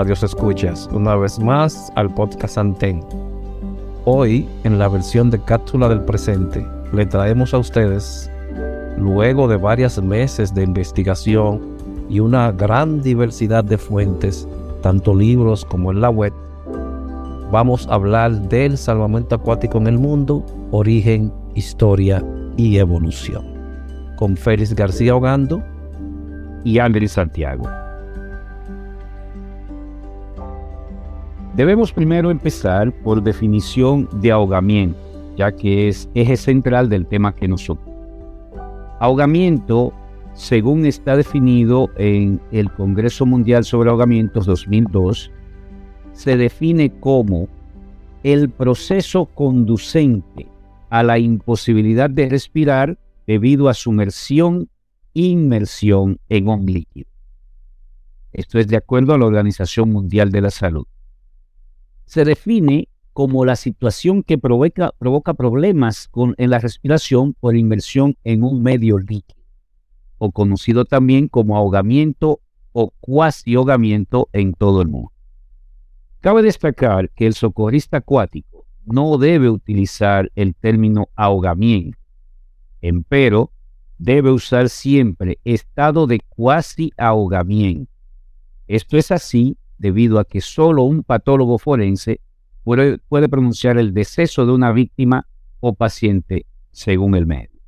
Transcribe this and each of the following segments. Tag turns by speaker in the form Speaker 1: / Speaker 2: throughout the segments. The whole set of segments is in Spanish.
Speaker 1: Radios escuchas, una vez más al podcast Anten. Hoy, en la versión de cápsula del presente, le traemos a ustedes, luego de varios meses de investigación y una gran diversidad de fuentes, tanto libros como en la web, vamos a hablar del salvamento acuático en el mundo, origen, historia y evolución. Con Félix García Ogando
Speaker 2: y Andrés Santiago. Debemos primero empezar por definición de ahogamiento, ya que es eje central del tema que nos ocupa. Ahogamiento, según está definido en el Congreso Mundial sobre Ahogamientos 2002, se define como el proceso conducente a la imposibilidad de respirar debido a sumersión inmersión en un líquido. Esto es de acuerdo a la Organización Mundial de la Salud se define como la situación que provoca, provoca problemas en la respiración por inmersión en un medio líquido, o conocido también como ahogamiento o cuasi ahogamiento en todo el mundo. Cabe destacar que el socorrista acuático no debe utilizar el término ahogamiento, empero debe usar siempre estado de cuasi ahogamiento. Esto es así debido a que solo un patólogo forense puede, puede pronunciar el deceso de una víctima o paciente según el medio.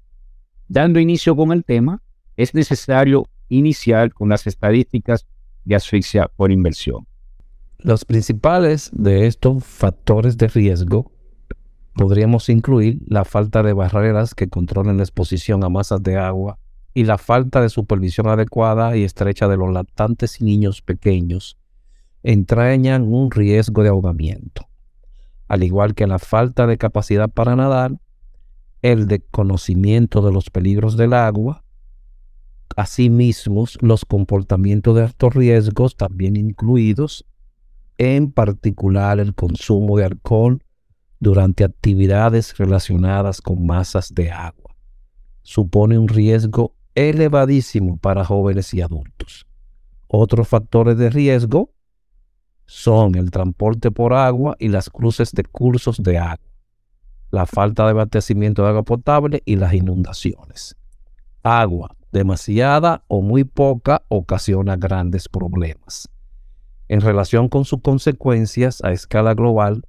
Speaker 2: Dando inicio con el tema, es necesario iniciar con las estadísticas de asfixia por inversión.
Speaker 1: Los principales de estos factores de riesgo podríamos incluir la falta de barreras que controlen la exposición a masas de agua y la falta de supervisión adecuada y estrecha de los lactantes y niños pequeños entrañan un riesgo de ahogamiento, al igual que la falta de capacidad para nadar, el desconocimiento de los peligros del agua, asimismo los comportamientos de altos riesgos también incluidos, en particular el consumo de alcohol durante actividades relacionadas con masas de agua. Supone un riesgo elevadísimo para jóvenes y adultos. Otros factores de riesgo son el transporte por agua y las cruces de cursos de agua, la falta de abastecimiento de agua potable y las inundaciones. Agua demasiada o muy poca ocasiona grandes problemas. En relación con sus consecuencias a escala global,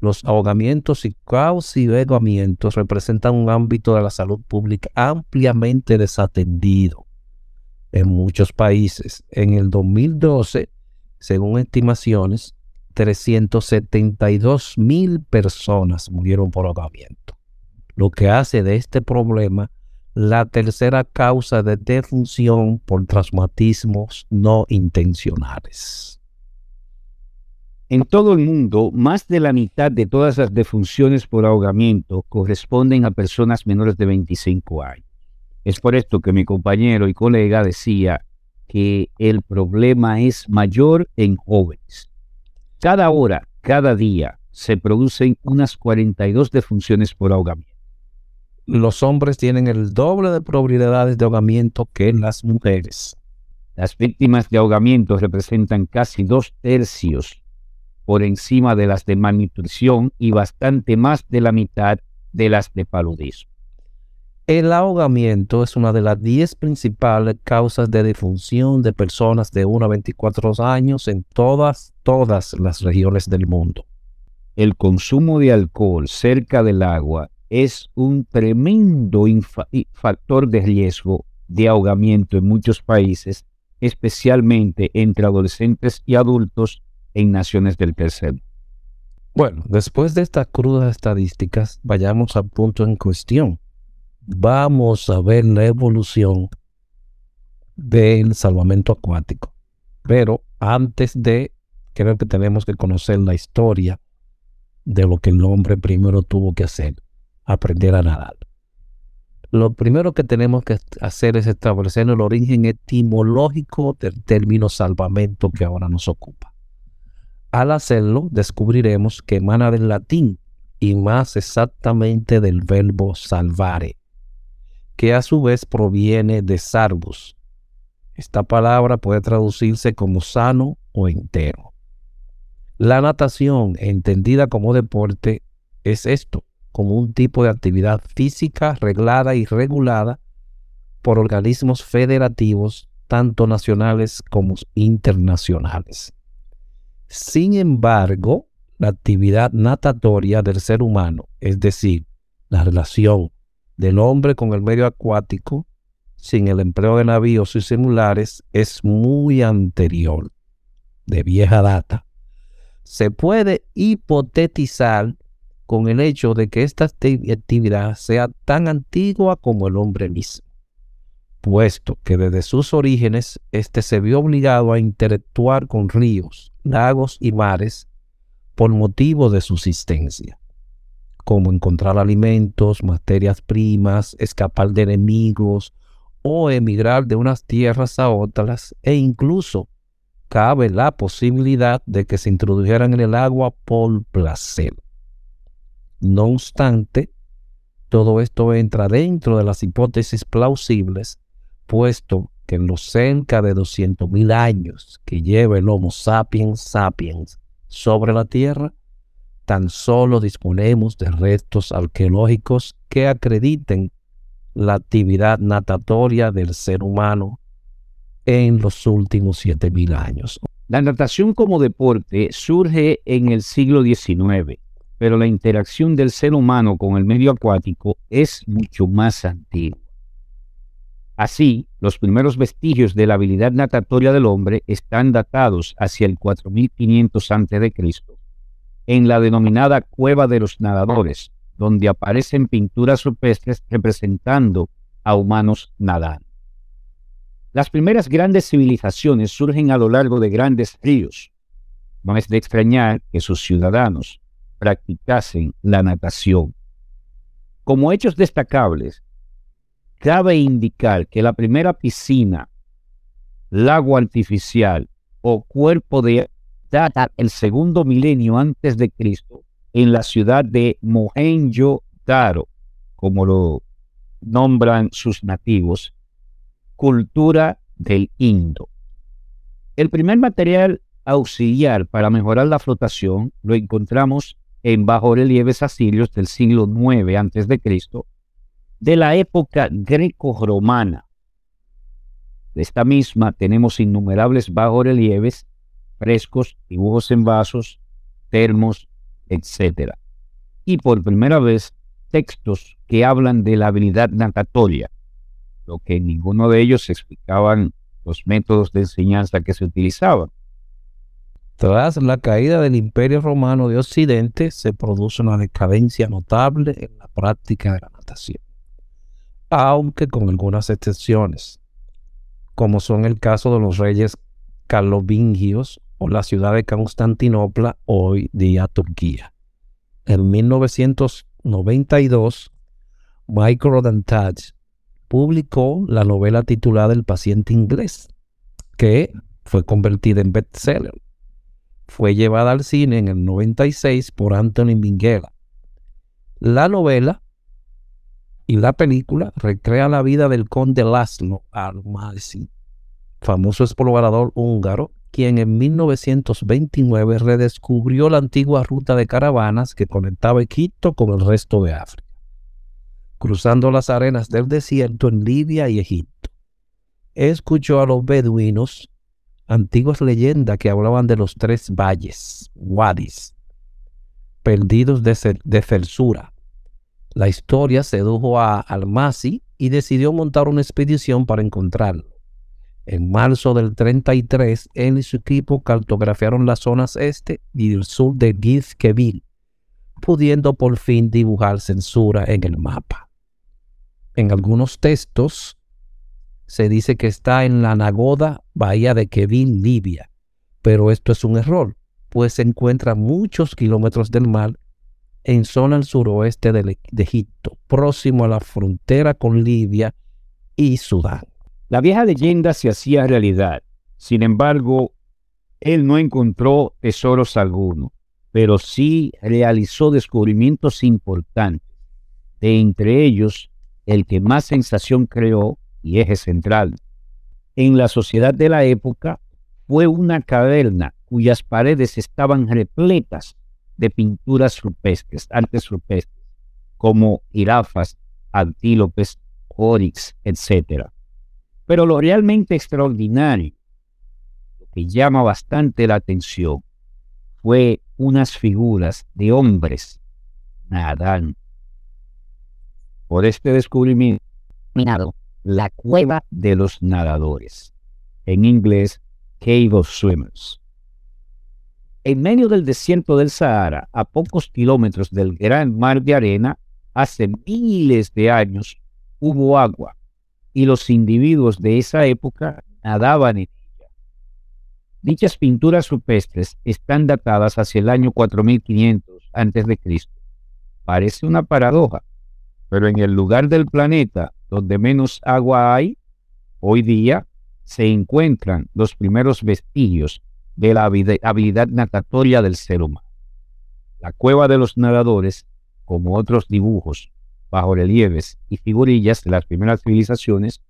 Speaker 1: los ahogamientos y causivegamientos representan un ámbito de la salud pública ampliamente desatendido en muchos países. En el 2012, según estimaciones, 372 mil personas murieron por ahogamiento, lo que hace de este problema la tercera causa de defunción por traumatismos no intencionales.
Speaker 2: En todo el mundo, más de la mitad de todas las defunciones por ahogamiento corresponden a personas menores de 25 años. Es por esto que mi compañero y colega decía que el problema es mayor en jóvenes. Cada hora, cada día, se producen unas 42 defunciones por ahogamiento.
Speaker 1: Los hombres tienen el doble de probabilidades de ahogamiento que las mujeres.
Speaker 2: Las víctimas de ahogamiento representan casi dos tercios por encima de las de malnutrición y bastante más de la mitad de las de paludismo.
Speaker 1: El ahogamiento es una de las 10 principales causas de defunción de personas de 1 a 24 años en todas, todas las regiones del mundo.
Speaker 2: El consumo de alcohol cerca del agua es un tremendo factor de riesgo de ahogamiento en muchos países, especialmente entre adolescentes y adultos en naciones del tercer
Speaker 1: Bueno, después de estas crudas estadísticas, vayamos al punto en cuestión vamos a ver la evolución del salvamento acuático. Pero antes de, creo que tenemos que conocer la historia de lo que el hombre primero tuvo que hacer, aprender a nadar. Lo primero que tenemos que hacer es establecer el origen etimológico del término salvamento que ahora nos ocupa. Al hacerlo, descubriremos que emana del latín y más exactamente del verbo salvare, que a su vez proviene de sarvus. Esta palabra puede traducirse como sano o entero. La natación, entendida como deporte, es esto, como un tipo de actividad física reglada y regulada por organismos federativos, tanto nacionales como internacionales. Sin embargo, la actividad natatoria del ser humano, es decir, la relación del hombre con el medio acuático sin el empleo de navíos y celulares es muy anterior, de vieja data. Se puede hipotetizar con el hecho de que esta actividad sea tan antigua como el hombre mismo, puesto que desde sus orígenes éste se vio obligado a interactuar con ríos, lagos y mares por motivo de subsistencia como encontrar alimentos, materias primas, escapar de enemigos o emigrar de unas tierras a otras e incluso cabe la posibilidad de que se introdujeran en el agua por placer. No obstante, todo esto entra dentro de las hipótesis plausibles, puesto que en los cerca de 200.000 años que lleva el Homo sapiens sapiens sobre la Tierra, tan solo disponemos de restos arqueológicos que acrediten la actividad natatoria del ser humano en los últimos 7000 años.
Speaker 2: La natación como deporte surge en el siglo XIX, pero la interacción del ser humano con el medio acuático es mucho más antigua. Así, los primeros vestigios de la habilidad natatoria del hombre están datados hacia el 4500 a.C en la denominada Cueva de los Nadadores, donde aparecen pinturas rupestres representando a humanos nadando. Las primeras grandes civilizaciones surgen a lo largo de grandes ríos. No es de extrañar que sus ciudadanos practicasen la natación. Como hechos destacables, cabe indicar que la primera piscina, lago artificial o cuerpo de data el segundo milenio antes de Cristo en la ciudad de Mohenjo-Daro, como lo nombran sus nativos, cultura del Indo. El primer material auxiliar para mejorar la flotación lo encontramos en bajorrelieves asirios del siglo IX Cristo, de la época greco-romana. De esta misma tenemos innumerables bajorrelieves frescos, dibujos en vasos, termos, etc. Y por primera vez, textos que hablan de la habilidad natatoria, lo que en ninguno de ellos explicaban los métodos de enseñanza que se utilizaban.
Speaker 1: Tras la caída del Imperio Romano de Occidente, se produce una decadencia notable en la práctica de la natación, aunque con algunas excepciones, como son el caso de los reyes carlovingios o la ciudad de Constantinopla, hoy día Turquía. En 1992, Michael Dantage publicó la novela titulada El paciente inglés, que fue convertida en bestseller. Fue llevada al cine en el 96 por Anthony Minghella. La novela y la película recrea la vida del conde Laszlo Almasi, famoso explorador húngaro, quien en 1929 redescubrió la antigua ruta de caravanas que conectaba Egipto con el resto de África cruzando las arenas del desierto en Libia y Egipto. Escuchó a los beduinos antiguas leyendas que hablaban de los tres valles, wadis, perdidos de, de Felsura. La historia sedujo a Almasi y decidió montar una expedición para encontrarlo. En marzo del 33, él y su equipo cartografiaron las zonas este y el sur de Gizkeville, pudiendo por fin dibujar censura en el mapa en algunos textos se dice que está en la Nagoda, bahía de Kevin, Libia, pero esto es un error, pues se encuentra muchos kilómetros del mar en zona al suroeste de, de Egipto, próximo a la frontera con Libia y Sudán.
Speaker 2: La vieja leyenda se hacía realidad. Sin embargo, él no encontró tesoros alguno, pero sí realizó descubrimientos importantes. De entre ellos, el que más sensación creó y eje central en la sociedad de la época fue una caverna cuyas paredes estaban repletas de pinturas rupestres, artes rupestres, como jirafas, antílopes, orix, etc. Pero lo realmente extraordinario, que llama bastante la atención, fue unas figuras de hombres nadando por este descubrimiento la cueva de los nadadores, en inglés Cave of Swimmers. En medio del desierto del Sahara, a pocos kilómetros del gran mar de arena, hace miles de años hubo agua y los individuos de esa época nadaban en ella. Dichas pinturas rupestres están datadas hacia el año 4500 a.C. Parece una paradoja, pero en el lugar del planeta donde menos agua hay, hoy día se encuentran los primeros vestigios de la habilidad natatoria del ser humano. La cueva de los nadadores, como otros dibujos, bajo relieves y figurillas de las primeras civilizaciones,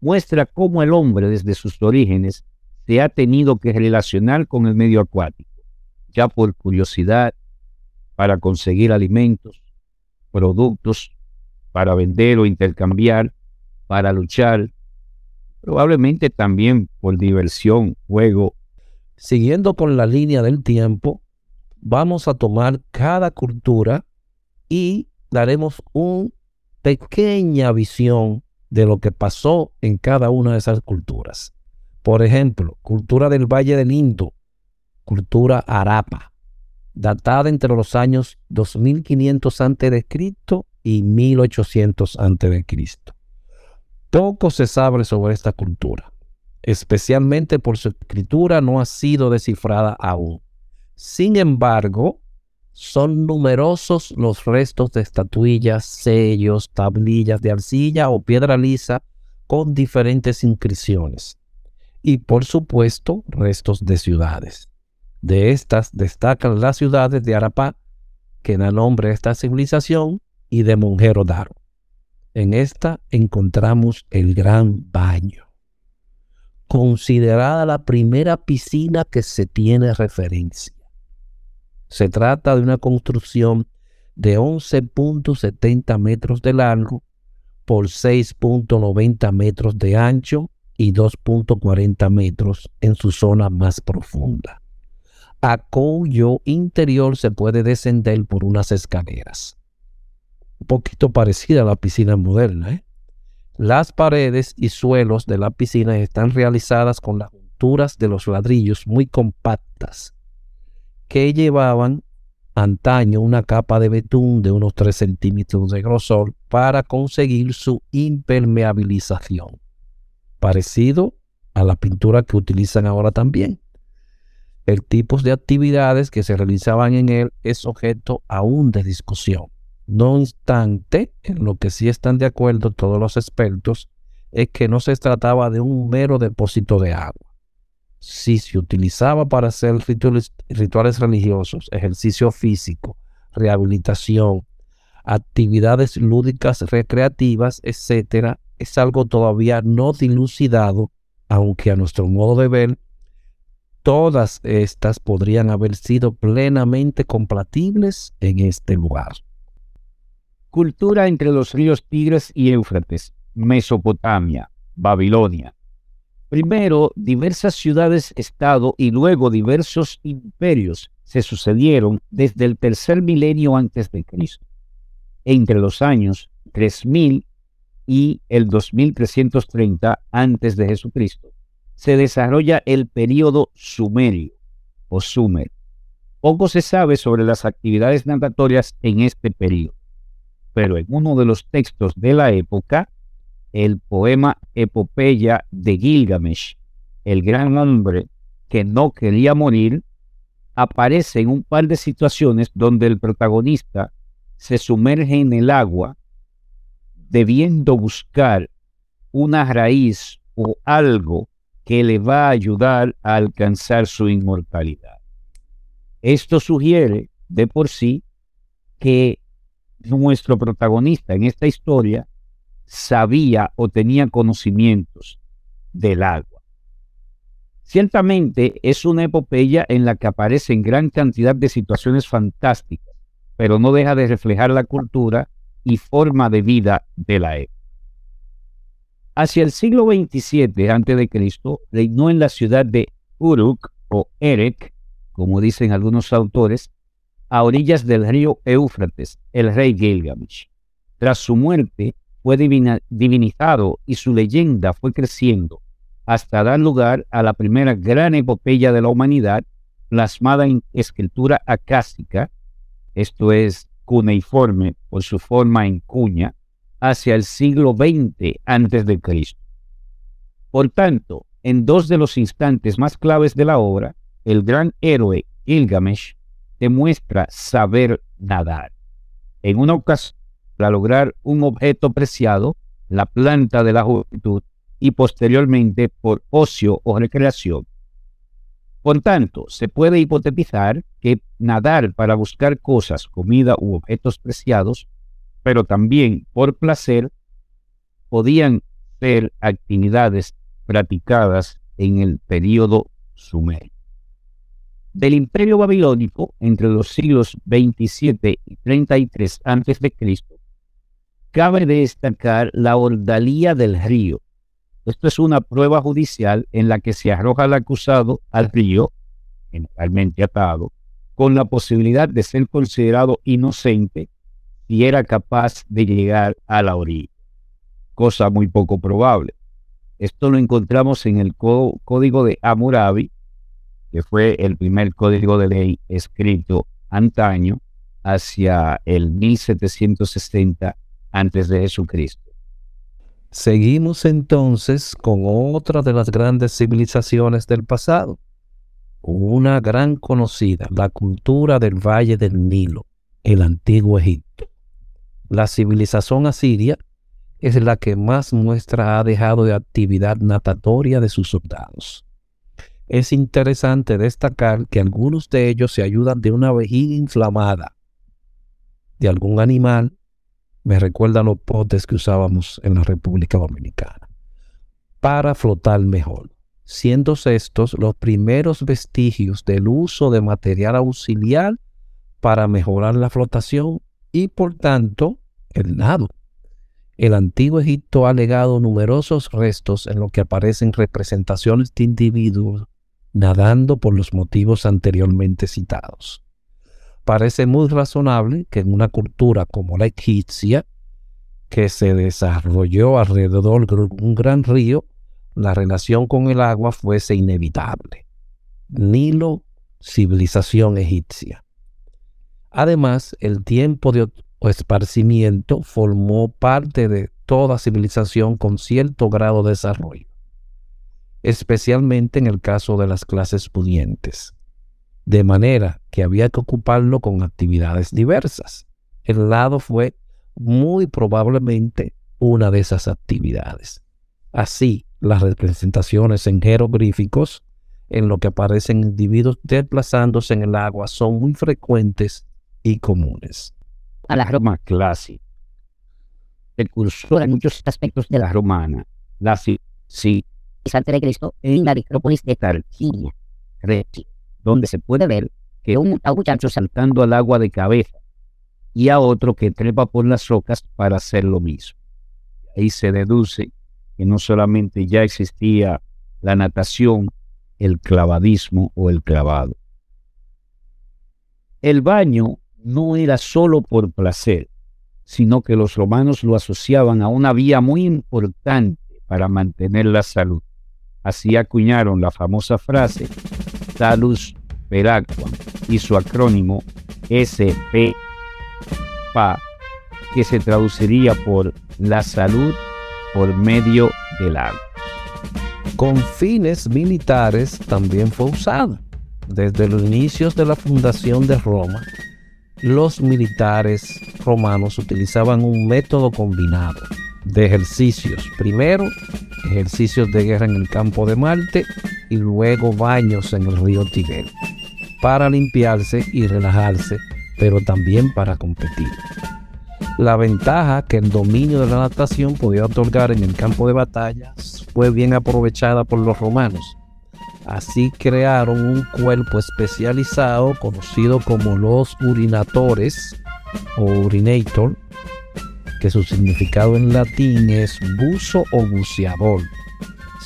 Speaker 2: muestra cómo el hombre desde sus orígenes se ha tenido que relacionar con el medio acuático, ya por curiosidad, para conseguir alimentos, productos para vender o intercambiar, para luchar, probablemente también por diversión, juego.
Speaker 1: Siguiendo con la línea del tiempo, vamos a tomar cada cultura y daremos una pequeña visión de lo que pasó en cada una de esas culturas. Por ejemplo, cultura del Valle del Indo, cultura arapa, datada entre los años 2500 a.C y 1800 a.C. Poco se sabe sobre esta cultura, especialmente por su escritura no ha sido descifrada aún. Sin embargo, son numerosos los restos de estatuillas, sellos, tablillas de arcilla o piedra lisa con diferentes inscripciones. Y por supuesto, restos de ciudades. De estas destacan las ciudades de Arapá, que da nombre a esta civilización, y de Monjero Daro. En esta encontramos el Gran Baño, considerada la primera piscina que se tiene referencia. Se trata de una construcción de 11.70 metros de largo por 6.90 metros de ancho y 2.40 metros en su zona más profunda. a cuyo interior se puede descender por unas escaleras. Un poquito parecida a la piscina moderna. ¿eh? Las paredes y suelos de la piscina están realizadas con las junturas de los ladrillos muy compactas que llevaban antaño una capa de betún de unos 3 centímetros de grosor para conseguir su impermeabilización, parecido a la pintura que utilizan ahora también. El tipo de actividades que se realizaban en él es objeto aún de discusión. No obstante, en lo que sí están de acuerdo todos los expertos es que no se trataba de un mero depósito de agua. Si se utilizaba para hacer rituales, religiosos, ejercicio físico, rehabilitación, actividades lúdicas recreativas, etc., es algo todavía no dilucidado, aunque a nuestro modo de ver Todas estas podrían haber sido plenamente compatibles en este lugar.
Speaker 2: Cultura entre los ríos Tigres y Éufrates, Mesopotamia, Babilonia. Primero, diversas ciudades-estado y luego diversos imperios se sucedieron desde el tercer milenio antes de Cristo. Entre los años 3000 y el 2330 antes de Jesucristo se desarrolla el período sumerio o sumer. Poco se sabe sobre las actividades natatorias en este período, pero en uno de los textos de la época, el poema Epopeya de Gilgamesh, el gran hombre que no quería morir, aparece en un par de situaciones donde el protagonista se sumerge en el agua debiendo buscar una raíz o algo que le va a ayudar a alcanzar su inmortalidad. Esto sugiere de por sí que nuestro protagonista en esta historia sabía o tenía conocimientos del agua. Ciertamente es una epopeya en la que aparecen gran cantidad de situaciones fantásticas, pero no deja de reflejar la cultura y forma de vida de la época. Hacia el siglo XXVII a.C., reinó en la ciudad de Uruk o Erek, como dicen algunos autores, a orillas del río Éufrates, el rey Gilgamesh. Tras su muerte, fue divinizado y su leyenda fue creciendo hasta dar lugar a la primera gran epopeya de la humanidad plasmada en escritura acásica, esto es cuneiforme por su forma en cuña, hacia el siglo XX antes de Cristo. Por tanto, en dos de los instantes más claves de la obra, el gran héroe Gilgamesh demuestra saber nadar. En una ocasión, para lograr un objeto preciado, la planta de la juventud, y posteriormente por ocio o recreación. Por tanto, se puede hipotetizar que nadar para buscar cosas, comida u objetos preciados pero también por placer, podían ser actividades practicadas en el período sumerio. Del imperio babilónico, entre los siglos 27 y 33 a.C., cabe destacar la ordalía del río. Esto es una prueba judicial en la que se arroja al acusado al río, generalmente atado, con la posibilidad de ser considerado inocente si era capaz de llegar a la orilla, cosa muy poco probable. Esto lo encontramos en el código de Hammurabi, que fue el primer código de ley escrito antaño hacia el 1760 antes de Jesucristo.
Speaker 1: Seguimos entonces con otra de las grandes civilizaciones del pasado, una gran conocida, la cultura del Valle del Nilo, el antiguo Egipto. La civilización asiria es la que más muestra ha dejado de actividad natatoria de sus soldados. Es interesante destacar que algunos de ellos se ayudan de una vejiga inflamada de algún animal, me recuerda los potes que usábamos en la República Dominicana, para flotar mejor, siendo estos los primeros vestigios del uso de material auxiliar para mejorar la flotación y por tanto el nado. El antiguo Egipto ha legado numerosos restos en lo que aparecen representaciones de individuos nadando por los motivos anteriormente citados. Parece muy razonable que en una cultura como la egipcia, que se desarrolló alrededor de un gran río, la relación con el agua fuese inevitable. Nilo, civilización egipcia. Además, el tiempo de esparcimiento formó parte de toda civilización con cierto grado de desarrollo, especialmente en el caso de las clases pudientes, de manera que había que ocuparlo con actividades diversas. El lado fue muy probablemente una de esas actividades. Así, las representaciones en jeroglíficos en lo que aparecen individuos desplazándose en el agua son muy frecuentes y comunes.
Speaker 2: A la Roma clásica, el cursor en muchos aspectos de la romana, la sí, de Cristo en la necrópolis de Tarquinia, donde se puede ver que un, muchacho saltando al agua de cabeza y a otro que trepa por las rocas para hacer lo mismo. Ahí se deduce que no solamente ya existía la natación, el clavadismo o el clavado. El baño no era solo por placer, sino que los romanos lo asociaban a una vía muy importante para mantener la salud. Así acuñaron la famosa frase Salus per aqua y su acrónimo SP que se traduciría por la salud por medio del agua.
Speaker 1: Con fines militares también fue usado. Desde los inicios de la fundación de Roma, los militares romanos utilizaban un método combinado de ejercicios. Primero, ejercicios de guerra en el campo de Marte y luego baños en el río Tíber para limpiarse y relajarse, pero también para competir. La ventaja que el dominio de la natación podía otorgar en el campo de batalla fue bien aprovechada por los romanos. Así crearon un cuerpo especializado conocido como los urinatores o urinator, que su significado en latín es buzo o buceador,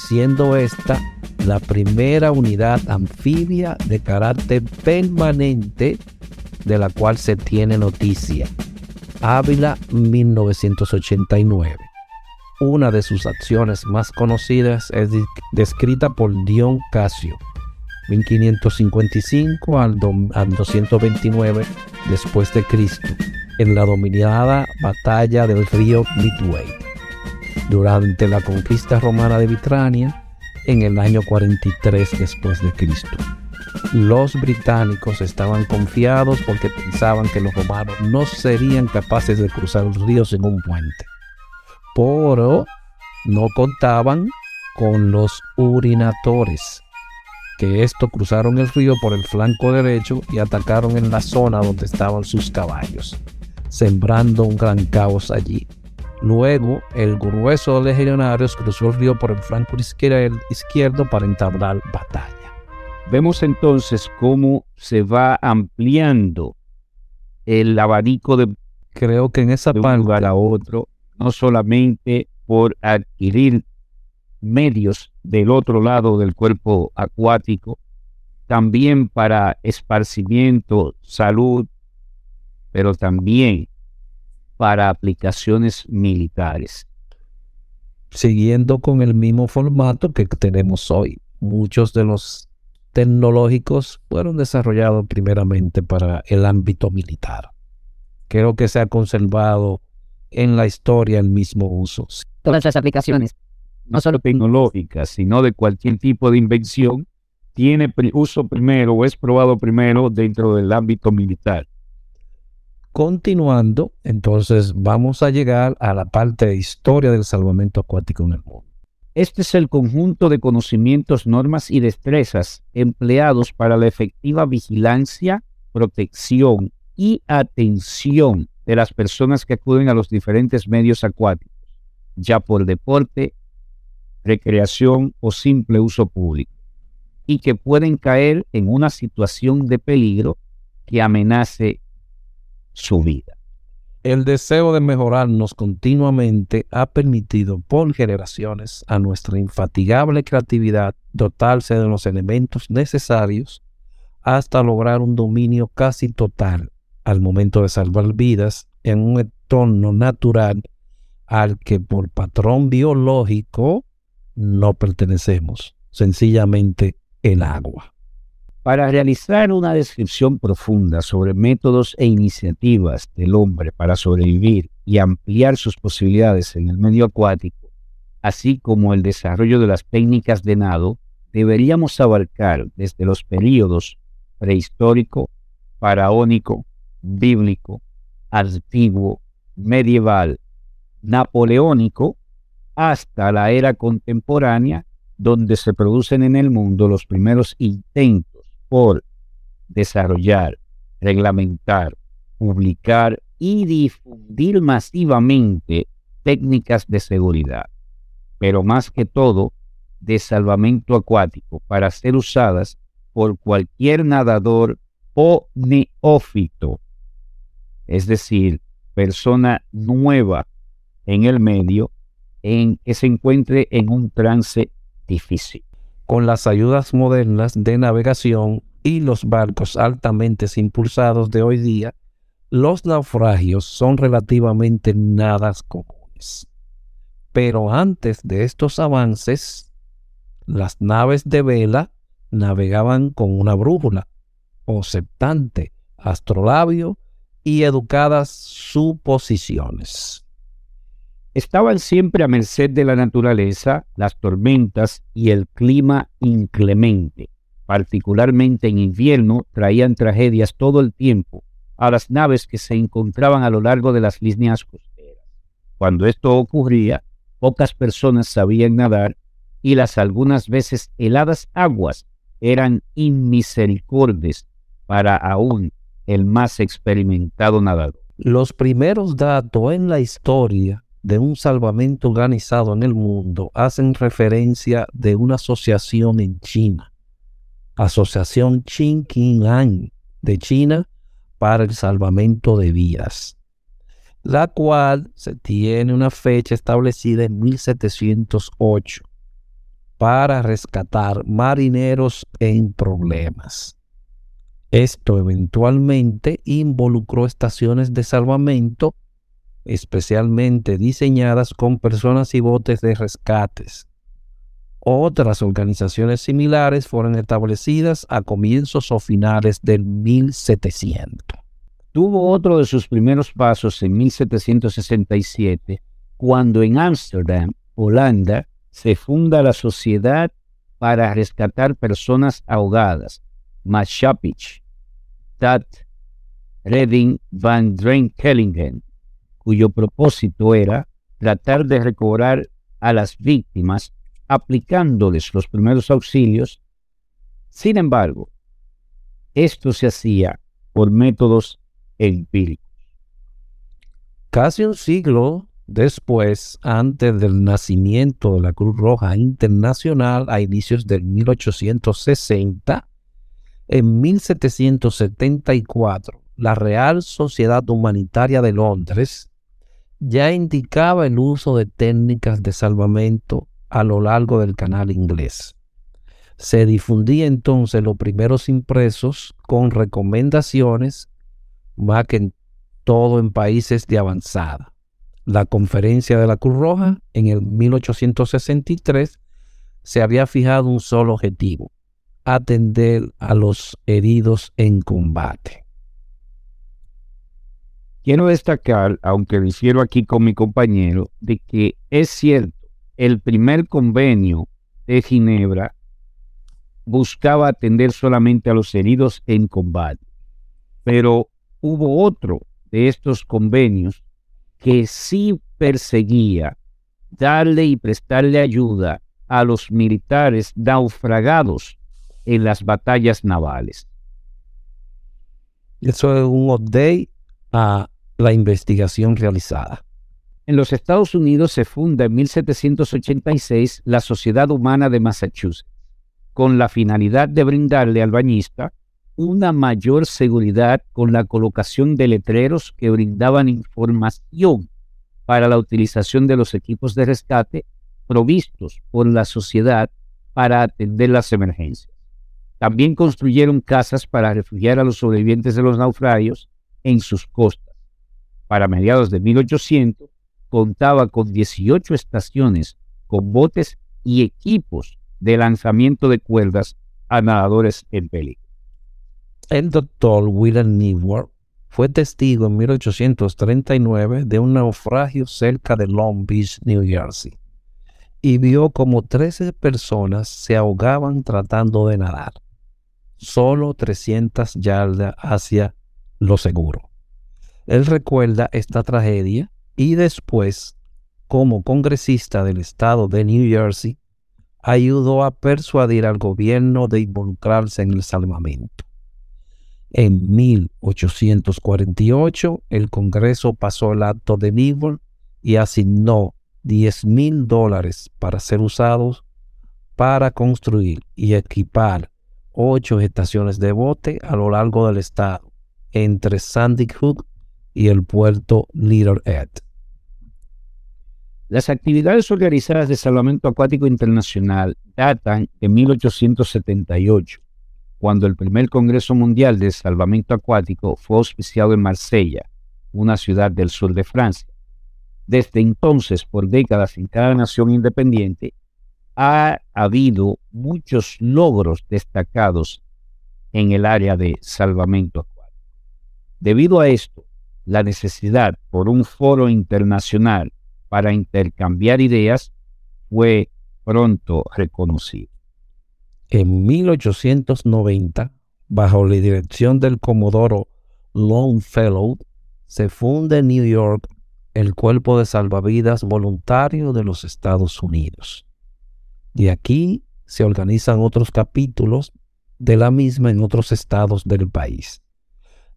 Speaker 1: siendo esta la primera unidad anfibia de carácter permanente de la cual se tiene noticia. Ávila 1989. Una de sus acciones más conocidas es descrita por Dion Casio, 1555 al, 229 después de Cristo, en la dominada batalla del río Midway, durante la conquista romana de Vitrania en el año 43 después de Cristo los británicos estaban confiados porque pensaban que los romanos no serían capaces de cruzar los ríos en un puente. Pero no contaban con los urinatores, que esto cruzaron el río por el flanco derecho y atacaron en la zona donde estaban sus caballos, sembrando un gran caos allí. Luego, el grueso de legionarios cruzó el río por el flanco izquierdo para entablar batalla.
Speaker 2: Vemos entonces cómo se va ampliando el abanico de
Speaker 1: creo que en esa
Speaker 2: de
Speaker 1: parte
Speaker 2: lugar a otro, no solamente por adquirir medios del otro lado del cuerpo acuático, también para esparcimiento, salud, pero también para aplicaciones militares.
Speaker 1: Siguiendo con el mismo formato que tenemos hoy, muchos de los tecnológicos fueron desarrollados primeramente para el ámbito militar. Creo que se ha conservado en la historia el mismo uso.
Speaker 2: Todas las aplicaciones, no solo tecnológicas, sino de cualquier tipo de invención, tiene uso primero o es probado primero dentro del ámbito militar.
Speaker 1: Continuando, entonces vamos a llegar a la parte de historia del salvamento acuático en el mundo.
Speaker 2: Este es el conjunto de conocimientos, normas y destrezas empleados para la efectiva vigilancia, protección y atención de las personas que acuden a los diferentes medios acuáticos, ya por deporte, recreación o simple uso público, y que pueden caer en una situación de peligro que amenace su vida.
Speaker 1: El deseo de mejorarnos continuamente ha permitido por generaciones a nuestra infatigable creatividad dotarse de los elementos necesarios hasta lograr un dominio casi total al momento de salvar vidas en un entorno natural al que por patrón biológico no pertenecemos, sencillamente el agua.
Speaker 2: Para realizar una descripción profunda sobre métodos e iniciativas del hombre para sobrevivir y ampliar sus posibilidades en el medio acuático, así como el desarrollo de las técnicas de nado, deberíamos abarcar desde los períodos prehistórico, faraónico, bíblico, antiguo, medieval, napoleónico, hasta la era contemporánea, donde se producen en el mundo los primeros intentos por desarrollar, reglamentar, publicar y difundir masivamente técnicas de seguridad, pero más que todo de salvamento acuático para ser usadas por cualquier nadador o neófito, es decir, persona nueva en el medio en que se encuentre en un trance difícil
Speaker 1: con las ayudas modernas de navegación y los barcos altamente impulsados de hoy día, los naufragios son relativamente nada comunes. Pero antes de estos avances, las naves de vela navegaban con una brújula, o septante, astrolabio y educadas suposiciones.
Speaker 2: Estaban siempre a merced de la naturaleza, las tormentas y el clima inclemente. Particularmente en invierno traían tragedias todo el tiempo a las naves que se encontraban a lo largo de las líneas costeras. Cuando esto ocurría, pocas personas sabían nadar y las algunas veces heladas aguas eran inmisericordes para aún el más experimentado nadador.
Speaker 1: Los primeros datos en la historia de un salvamento organizado en el mundo hacen referencia de una asociación en China, Asociación Qingqiang de China para el salvamento de vidas, la cual se tiene una fecha establecida en 1708 para rescatar marineros en problemas. Esto eventualmente involucró estaciones de salvamento especialmente diseñadas con personas y botes de rescates. Otras organizaciones similares fueron establecidas a comienzos o finales del 1700.
Speaker 2: Tuvo otro de sus primeros pasos en 1767, cuando en Ámsterdam, Holanda, se funda la Sociedad para Rescatar Personas Ahogadas, Maatschappij, Dat Redding van Kellingen cuyo propósito era tratar de recobrar a las víctimas aplicándoles los primeros auxilios. Sin embargo, esto se hacía por métodos empíricos.
Speaker 1: Casi un siglo después, antes del nacimiento de la Cruz Roja Internacional a inicios del 1860, en 1774, la Real Sociedad Humanitaria de Londres ya indicaba el uso de técnicas de salvamento a lo largo del canal inglés. Se difundía entonces los primeros impresos con recomendaciones, más que todo en países de avanzada. La conferencia de la Cruz Roja en el 1863 se había fijado un solo objetivo, atender a los heridos en combate.
Speaker 2: Quiero destacar, aunque difiero aquí con mi compañero, de que es cierto, el primer convenio de Ginebra buscaba atender solamente a los heridos en combate, pero hubo otro de estos convenios que sí perseguía darle y prestarle ayuda a los militares naufragados en las batallas navales.
Speaker 1: Eso es un update a la investigación realizada.
Speaker 2: En los Estados Unidos se funda en 1786 la Sociedad Humana de Massachusetts, con la finalidad de brindarle al bañista una mayor seguridad con la colocación de letreros que brindaban información para la utilización de los equipos de rescate provistos por la sociedad para atender las emergencias. También construyeron casas para refugiar a los sobrevivientes de los naufragios en sus costas. Para mediados de 1800, contaba con 18 estaciones con botes y equipos de lanzamiento de cuerdas a nadadores en peligro.
Speaker 1: El doctor William Neward fue testigo en 1839 de un naufragio cerca de Long Beach, New Jersey, y vio como 13 personas se ahogaban tratando de nadar, solo 300 yardas hacia lo seguro. Él recuerda esta tragedia y después, como congresista del estado de New Jersey, ayudó a persuadir al gobierno de involucrarse en el salvamento. En 1848, el Congreso pasó el acto de Newell y asignó 10 mil dólares para ser usados para construir y equipar ocho estaciones de bote a lo largo del estado, entre Sandy Hook y el puerto Little.
Speaker 2: Las actividades organizadas de salvamento acuático internacional datan de 1878, cuando el primer Congreso Mundial de Salvamento Acuático fue auspiciado en Marsella, una ciudad del sur de Francia. Desde entonces, por décadas en cada nación independiente, ha habido muchos logros destacados en el área de salvamento acuático. Debido a esto, la necesidad por un foro internacional para intercambiar ideas fue pronto reconocido.
Speaker 1: En 1890, bajo la dirección del comodoro Longfellow, se funda en New York el Cuerpo de Salvavidas Voluntario de los Estados Unidos. De aquí se organizan otros capítulos de la misma en otros estados del país.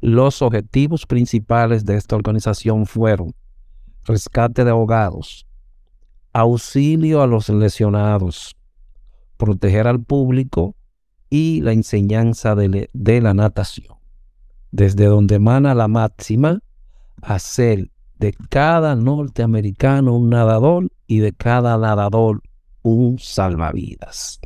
Speaker 1: Los objetivos principales de esta organización fueron rescate de ahogados, auxilio a los lesionados, proteger al público y la enseñanza de, la natación. Desde donde emana la máxima, hacer de cada norteamericano un nadador y de cada nadador un salvavidas.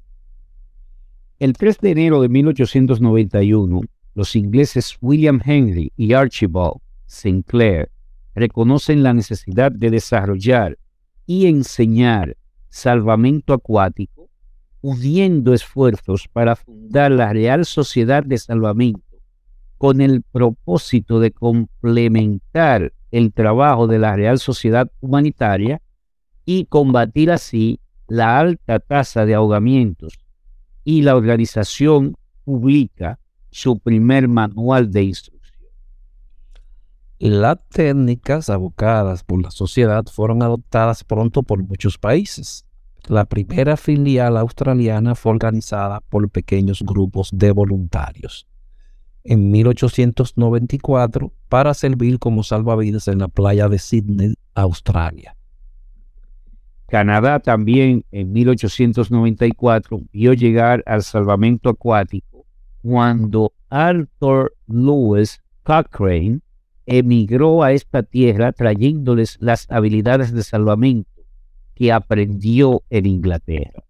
Speaker 2: El 3 de enero de 1891, los ingleses William Henry y Archibald Sinclair reconocen la necesidad de desarrollar y enseñar salvamento acuático, uniendo esfuerzos para fundar la Real Sociedad de Salvamento con el propósito de complementar el trabajo de la Real Sociedad Humanitaria y combatir así la alta tasa de ahogamientos. Y la organización publica su primer manual de instrucción.
Speaker 1: Las técnicas abocadas por la sociedad fueron adoptadas pronto por muchos países. La primera filial australiana fue organizada por pequeños grupos de voluntarios en 1894 para servir como salvavidas en la playa de Sydney, Australia.
Speaker 2: Canadá también en 1894 vio llegar al salvamento acuático cuando Arthur Lewis Cochrane emigró a esta tierra trayéndoles las habilidades de salvamento que aprendió en Inglaterra.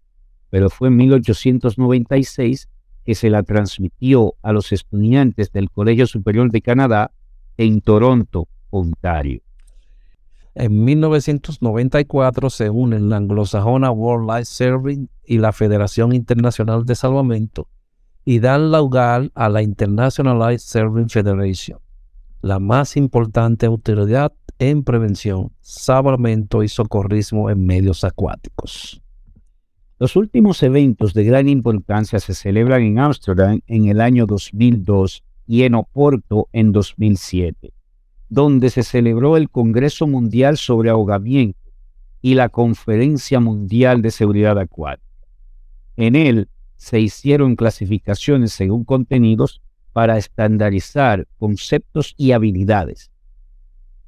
Speaker 2: Pero fue en 1896 que se la transmitió a los estudiantes del Colegio Superior de Canadá en Toronto, Ontario.
Speaker 1: En 1994 se unen la anglosajona World Life Saving y la Federación Internacional de Salvamento y dan lugar a la International Life Saving Federation la más importante autoridad en prevención, salvamento y socorrismo en medios acuáticos.
Speaker 2: Los últimos eventos de gran importancia se celebran en Ámsterdam en el año 2002 y en Oporto en 2007, donde se celebró el Congreso Mundial sobre Ahogamiento y la Conferencia Mundial de Seguridad Acuática. En él se hicieron clasificaciones según contenidos para estandarizar conceptos y habilidades.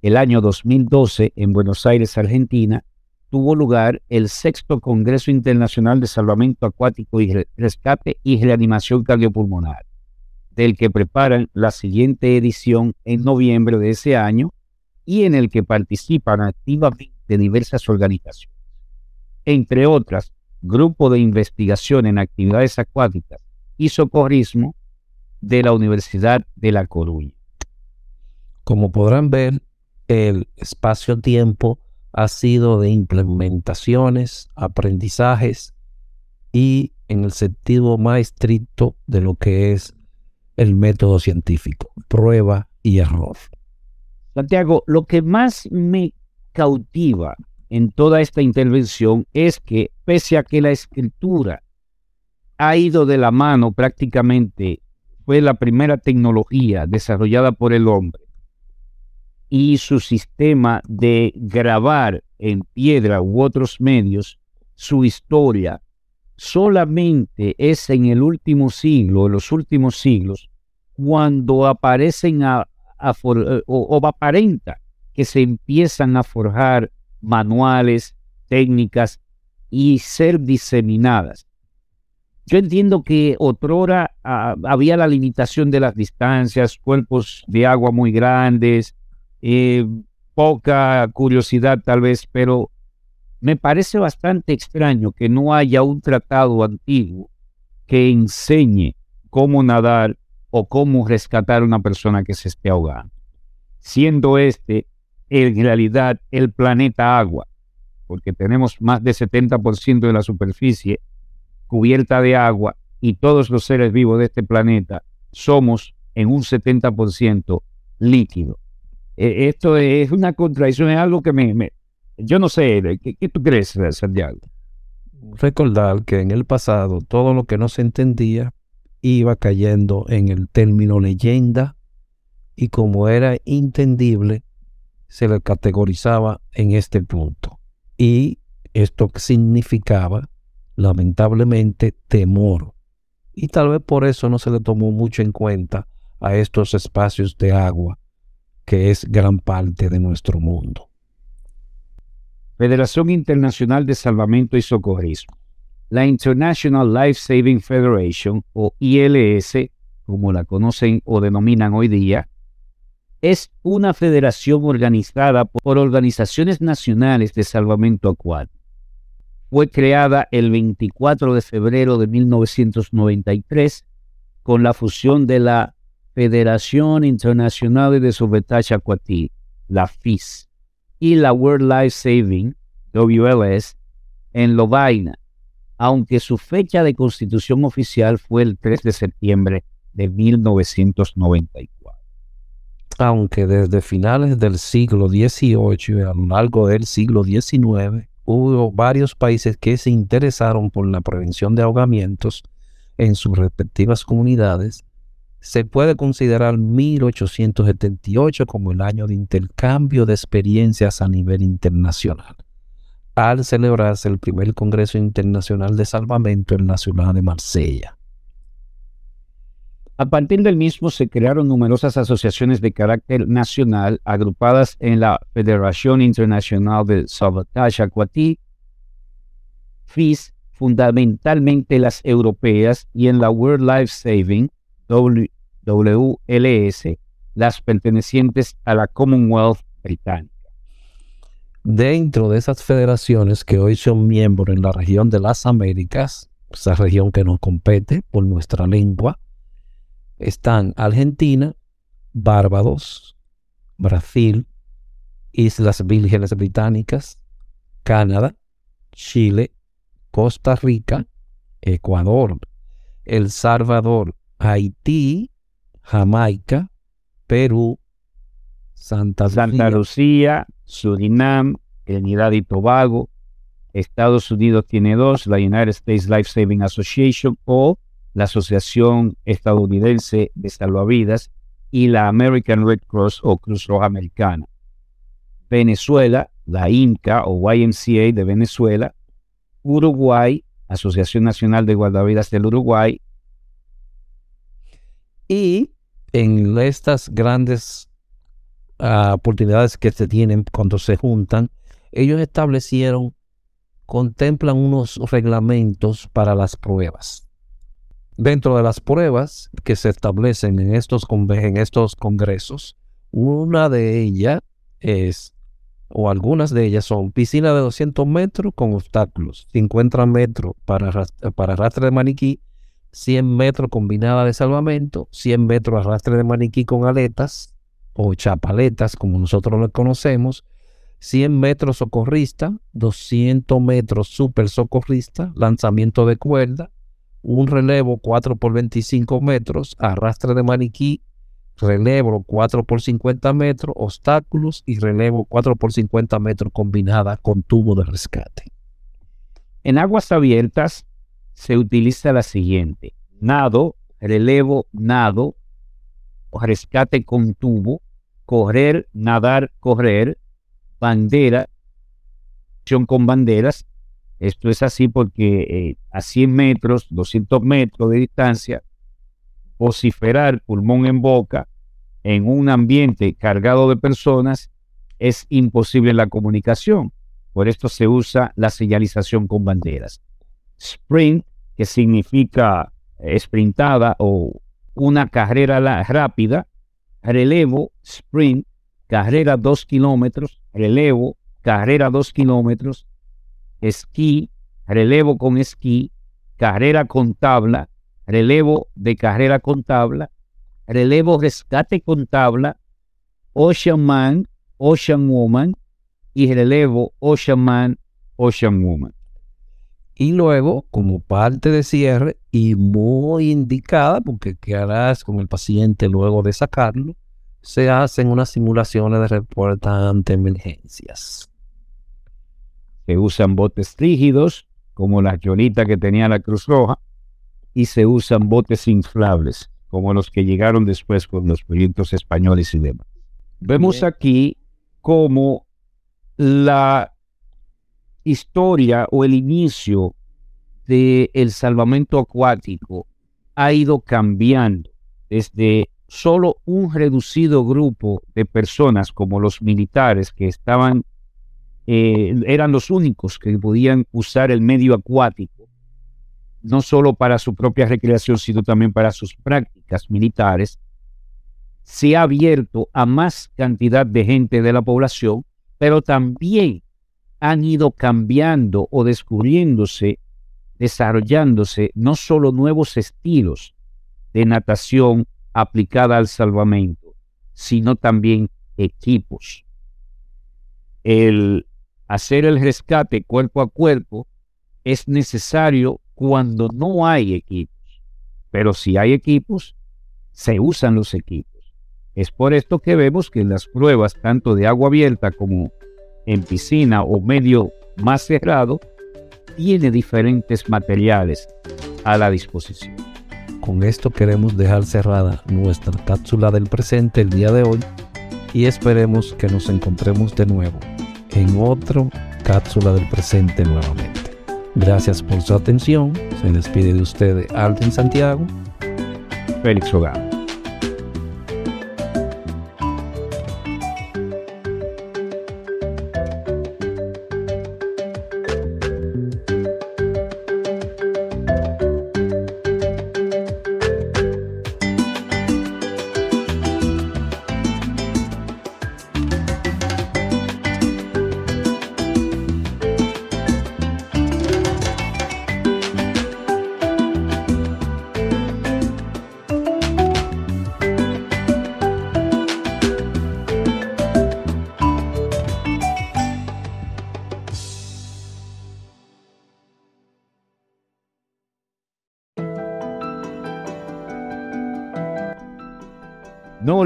Speaker 2: El año 2012, en Buenos Aires, Argentina, tuvo lugar el sexto Congreso Internacional de Salvamento Acuático y Rescate y Reanimación Cardiopulmonar. del que preparan la siguiente edición en noviembre de ese año y en el que participan activamente diversas organizaciones, entre otras, Grupo de Investigación en Actividades Acuáticas y Socorrismo de la Universidad de La Coruña.
Speaker 1: Como podrán ver, el espacio-tiempo ha sido de implementaciones, aprendizajes y en el sentido más estricto de lo que es el método científico, prueba y error.
Speaker 2: Santiago, lo que más me cautiva en toda esta intervención es que pese a que la escritura ha ido de la mano prácticamente, fue la primera tecnología desarrollada por el hombre y su sistema de grabar en piedra u otros medios su historia solamente es en el último siglo, en los últimos siglos, cuando aparecen eh, o, aparenta que se empiezan a forjar manuales, técnicas y ser diseminadas. Yo entiendo que otrora ah, había la limitación de las distancias, cuerpos de agua muy grandes, eh, poca curiosidad tal vez, pero me parece bastante extraño que no haya un tratado antiguo que enseñe cómo nadar o cómo rescatar a una persona que se esté ahogando, siendo este en realidad el planeta agua, porque tenemos más de 70% de la superficie cubierta de agua y todos los seres vivos de este planeta somos en un 70% líquido. E, esto es una contradicción, es algo que me, yo no sé, ¿qué, tú crees, Santiago?
Speaker 1: Recordar que en el pasado todo lo que no se entendía iba cayendo en el término leyenda y como era entendible, se le categorizaba en este punto. Y esto significaba, lamentablemente, temor. Y tal vez por eso no se le tomó mucho en cuenta a estos espacios de agua que es gran parte de nuestro mundo.
Speaker 2: Federación Internacional de Salvamento y Socorrismo. La International Life Saving Federation, o ILS, como la conocen o denominan hoy día, es una federación organizada por organizaciones nacionales de salvamento acuático. Fue creada el 24 de febrero de 1993 con la fusión de la Federación Internacional de Salvataje Acuático, la FIS, y la World Life Saving, WLS, en Lovaina, aunque su fecha de constitución oficial fue el 3 de septiembre de 1994.
Speaker 1: Aunque desde finales del siglo XVIII y a lo largo del siglo XIX hubo varios países que se interesaron por la prevención de ahogamientos en sus respectivas comunidades, se puede considerar 1878 como el año de intercambio de experiencias a nivel internacional, al celebrarse el primer Congreso Internacional de Salvamento en la ciudad de Marsella.
Speaker 2: A partir del mismo se crearon numerosas asociaciones de carácter nacional agrupadas en la Federación Internacional de Salvataje Aquatique, FIS, fundamentalmente las europeas, y en la World Life Saving, WLS, las pertenecientes a la Commonwealth británica.
Speaker 1: Dentro de esas federaciones que hoy son miembros en la región de las Américas, esa región que nos compete por nuestra lengua, están Argentina, Barbados, Brasil, Islas Vírgenes Británicas, Canadá, Chile, Costa Rica, Ecuador, El Salvador, Haití, Jamaica, Perú, Santa,
Speaker 2: Santa Lucía, Surinam, Trinidad y Tobago. Estados Unidos tiene dos, la United States Life Saving Association o la Asociación Estadounidense de Salvavidas y la American Red Cross o Cruz Roja Americana. Venezuela, la INCA o YMCA de Venezuela. Uruguay, Asociación Nacional de Guardavidas del Uruguay.
Speaker 1: Y en estas grandes ah, oportunidades que se tienen cuando se juntan, ellos establecieron, contemplan unos reglamentos para las pruebas. Dentro de las pruebas que se establecen en estos, en estos congresos, una de ellas es, o algunas de ellas son piscina de 200 metros con obstáculos, 50 metros para, arrastre de maniquí, 100 metros combinada de salvamento, 100 metros arrastre de maniquí con aletas o chapaletas, como nosotros lo conocemos, 100 metros socorrista, 200 metros super socorrista, lanzamiento de cuerda, un relevo 4 por 25 metros, arrastre de maniquí, relevo 4 por 50 metros, obstáculos y relevo 4 por 50 metros combinada con tubo de rescate.
Speaker 2: En aguas abiertas se utiliza la siguiente, nado, relevo, nado, rescate con tubo, correr, nadar, correr, bandera, con banderas esto es así porque eh, a 100 metros, 200 metros de distancia, vociferar pulmón en boca en un ambiente cargado de personas es imposible la comunicación. Por esto se usa la señalización con banderas. Sprint, que significa sprintada o una carrera rápida. Relevo, sprint, carrera 2 kilómetros. Relevo, carrera 2 kilómetros esquí, relevo con esquí, carrera con tabla, relevo de carrera con tabla, relevo rescate con tabla, Ocean Man, Ocean Woman y relevo Ocean Man, Ocean Woman.
Speaker 1: Y luego, como parte de cierre y muy indicada, porque ¿qué harás con el paciente luego de sacarlo? Se hacen unas simulaciones de reporta ante emergencias.
Speaker 2: Se usan botes rígidos, como la yonita que tenía la Cruz Roja, y se usan botes inflables, como los que llegaron después con los proyectos españoles y demás. Vemos aquí cómo la historia o el inicio del el salvamento acuático ha ido cambiando desde solo un reducido grupo de personas como los militares que estaban eh, eran los únicos que podían usar el medio acuático, no solo para su propia recreación, sino también para sus prácticas militares, se ha abierto a más cantidad de gente de la población, pero también han ido cambiando o descubriéndose, desarrollándose no solo nuevos estilos de natación aplicada al salvamento, sino también equipos. El hacer el rescate cuerpo a cuerpo es necesario cuando no hay equipos. Pero si hay equipos, se usan los equipos. Es por esto que vemos que en las pruebas, tanto de agua abierta como en piscina o medio más cerrado, tiene diferentes materiales a la disposición.
Speaker 1: Con esto queremos dejar cerrada nuestra cápsula del presente el día de hoy y esperemos que nos encontremos de nuevo en otro cápsula del presente nuevamente. Gracias por su atención. Se despide de ustedes Alvin Santiago.
Speaker 2: Félix Hogar.